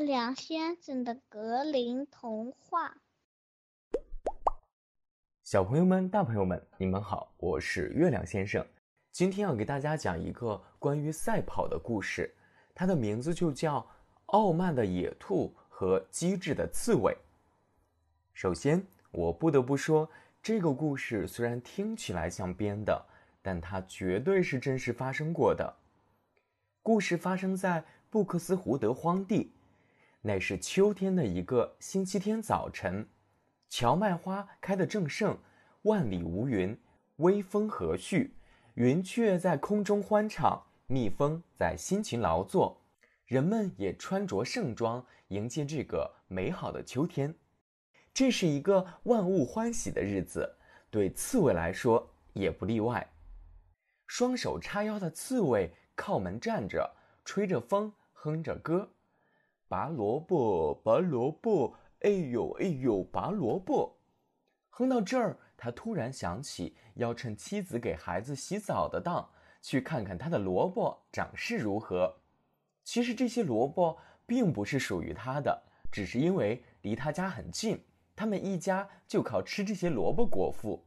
月亮先生的格林童话。小朋友们、大朋友们，你们好，我是月亮先生。今天要给大家讲一个关于赛跑的故事，它的名字就叫《傲慢的野兔和机智的刺猬》。首先，我不得不说，这个故事虽然听起来像编的，但它绝对是真实发生过的。故事发生在布克斯胡德荒地。那是秋天的一个星期天早晨，荞麦花开得正盛，万里无云，微风和煦，云雀在空中欢唱，蜜蜂在辛勤劳作，人们也穿着盛装迎接这个美好的秋天。这是一个万物欢喜的日子，对刺猬来说也不例外。双手叉腰的刺猬靠门站着，吹着风，哼着歌。拔萝卜，拔萝卜，哎呦哎呦，拔萝卜。哼到这儿，他突然想起要趁妻子给孩子洗澡的当，去看看他的萝卜长势如何。其实这些萝卜并不是属于他的，只是因为离他家很近，他们一家就靠吃这些萝卜果腹，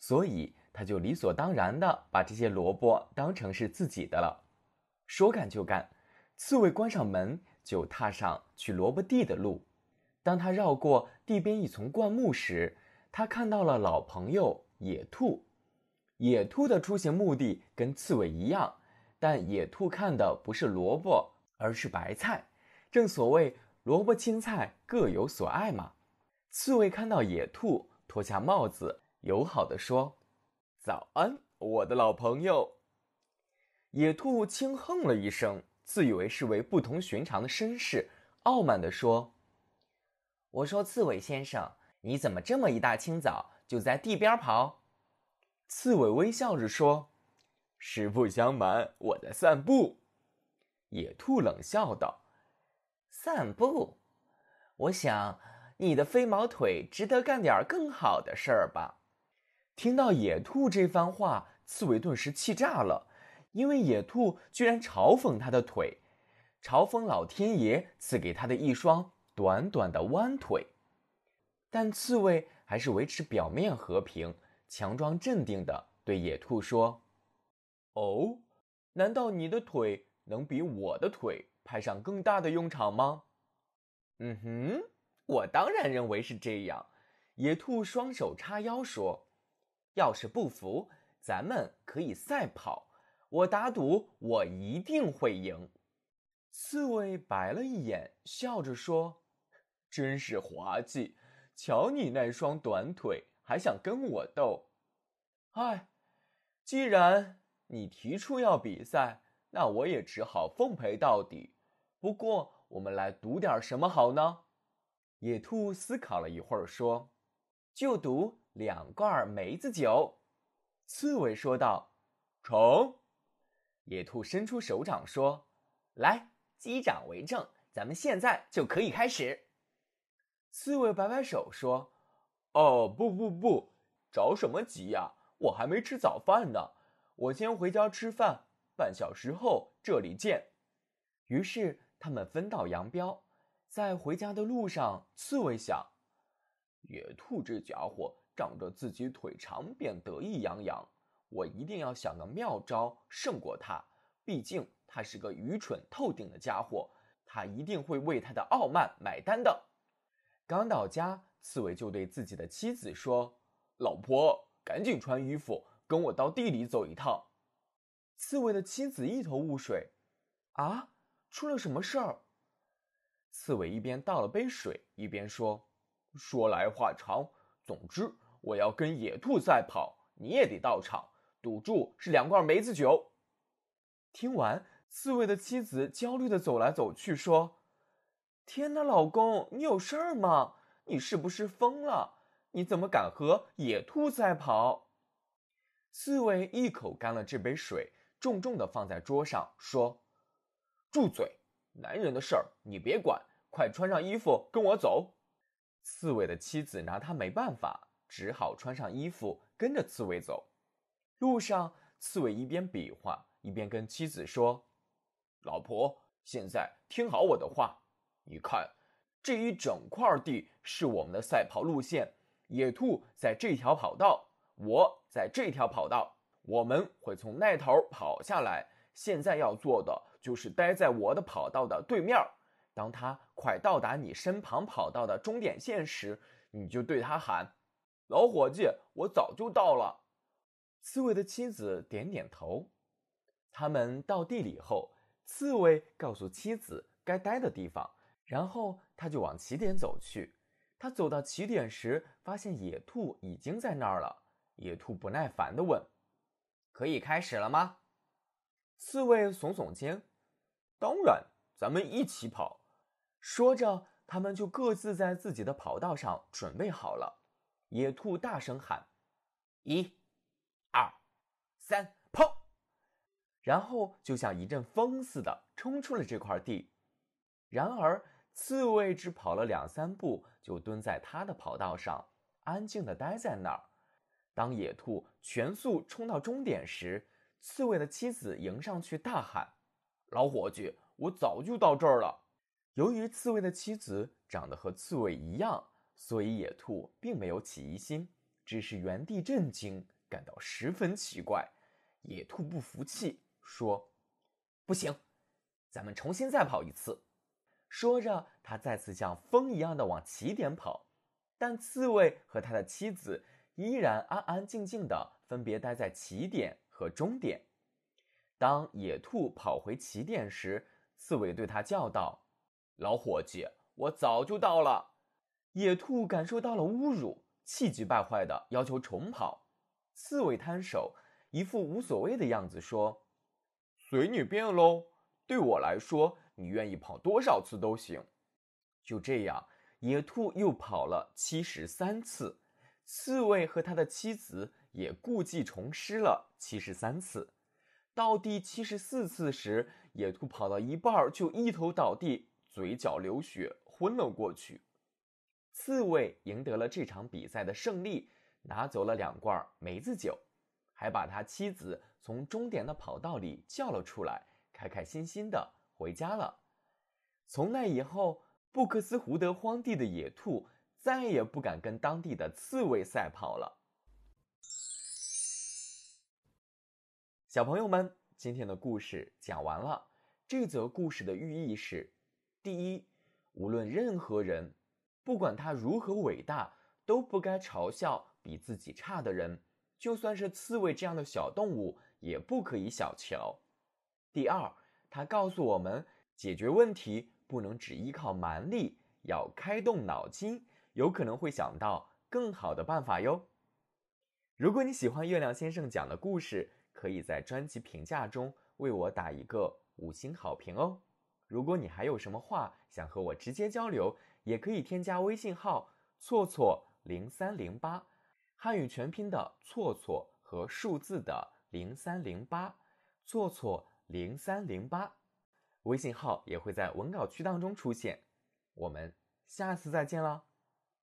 所以他就理所当然的把这些萝卜当成是自己的了。说干就干，刺猬关上门。就踏上去萝卜地的路。当他绕过地边一丛灌木时，他看到了老朋友野兔。野兔的出行目的跟刺猬一样，但野兔看的不是萝卜，而是白菜。正所谓萝卜青菜各有所爱嘛。刺猬看到野兔，脱下帽子，友好的说：“早安，我的老朋友。”野兔轻哼了一声。自以为是为不同寻常的绅士，傲慢地说：“我说，刺猬先生，你怎么这么一大清早就在地边跑？”刺猬微笑着说：“实不相瞒，我在散步。”野兔冷笑道：“散步？我想你的飞毛腿值得干点更好的事儿吧？”听到野兔这番话，刺猬顿时气炸了。因为野兔居然嘲讽他的腿，嘲讽老天爷赐给他的一双短短的弯腿，但刺猬还是维持表面和平，强装镇定的对野兔说：“哦，难道你的腿能比我的腿派上更大的用场吗？”“嗯哼，我当然认为是这样。”野兔双手叉腰说：“要是不服，咱们可以赛跑。”我打赌，我一定会赢。刺猬白了一眼，笑着说：“真是滑稽！瞧你那双短腿，还想跟我斗？唉，既然你提出要比赛，那我也只好奉陪到底。不过，我们来赌点什么好呢？”野兔思考了一会儿，说：“就赌两罐梅子酒。”刺猬说道：“成。”野兔伸出手掌说：“来，击掌为证，咱们现在就可以开始。”刺猬摆摆手说：“哦，不不不，着什么急呀？我还没吃早饭呢，我先回家吃饭，半小时后这里见。”于是他们分道扬镳。在回家的路上，刺猬想：“野兔这家伙仗着自己腿长，便得意洋洋。”我一定要想个妙招胜过他，毕竟他是个愚蠢透顶的家伙，他一定会为他的傲慢买单的。刚到家，刺猬就对自己的妻子说：“老婆，赶紧穿衣服，跟我到地里走一趟。”刺猬的妻子一头雾水：“啊，出了什么事儿？”刺猬一边倒了杯水，一边说：“说来话长，总之我要跟野兔赛跑，你也得到场。”赌注是两罐梅子酒。听完，刺猬的妻子焦虑的走来走去，说：“天哪，老公，你有事儿吗？你是不是疯了？你怎么敢和野兔赛跑？”刺猬一口干了这杯水，重重的放在桌上，说：“住嘴！男人的事儿你别管，快穿上衣服跟我走。”刺猬的妻子拿他没办法，只好穿上衣服跟着刺猬走。路上，刺猬一边比划，一边跟妻子说：“老婆，现在听好我的话，你看，这一整块地是我们的赛跑路线。野兔在这条跑道，我在这条跑道，我们会从那头跑下来。现在要做的就是待在我的跑道的对面。当他快到达你身旁跑道的终点线时，你就对他喊：“老伙计，我早就到了。”刺猬的妻子点点头。他们到地里后，刺猬告诉妻子该待的地方，然后他就往起点走去。他走到起点时，发现野兔已经在那儿了。野兔不耐烦地问：“可以开始了吗？”刺猬耸耸肩：“当然，咱们一起跑。”说着，他们就各自在自己的跑道上准备好了。野兔大声喊：“一、三，跑！”然后就像一阵风似的冲出了这块地。然而，刺猬只跑了两三步，就蹲在他的跑道上，安静地待在那儿。当野兔全速冲到终点时，刺猬的妻子迎上去大喊：“老伙计，我早就到这儿了。”由于刺猬的妻子长得和刺猬一样，所以野兔并没有起疑心，只是原地震惊，感到十分奇怪。野兔不服气，说：“不行，咱们重新再跑一次。”说着，他再次像风一样的往起点跑，但刺猬和他的妻子依然安安静静的分别待在起点和终点。当野兔跑回起点时，刺猬对他叫道。老伙计，我早就到了。野兔感受到了侮辱，气急败坏的要求重跑。刺猬摊手，一副无所谓的样子，说：“随你便喽。对我来说，你愿意跑多少次都行。”就这样，野兔又跑了七十三次。刺猬和他的妻子也故技重施了七十三次。到第七十四次时，野兔跑到一半就一头倒地。嘴角流血，昏了过去。刺猬赢得了这场比赛的胜利，拿走了两罐梅子酒，还把他妻子从终点的跑道里叫了出来，开开心心的回家了。从那以后，布克斯胡德荒地的野兔再也不敢跟当地的刺猬赛跑了。小朋友们，今天的故事讲完了。这则故事的寓意是。第一，无论任何人，不管他如何伟大，都不该嘲笑比自己差的人。就算是刺猬这样的小动物，也不可以小瞧。第二，它告诉我们，解决问题不能只依靠蛮力，要开动脑筋，有可能会想到更好的办法哟。如果你喜欢月亮先生讲的故事，可以在专辑评价中为我打一个五星好评哦。如果你还有什么话想和我直接交流，也可以添加微信号“错错零三零八”，汉语全拼的“错错”和数字的“零三零八”，错错零三零八，微信号也会在文稿区当中出现。我们下次再见了。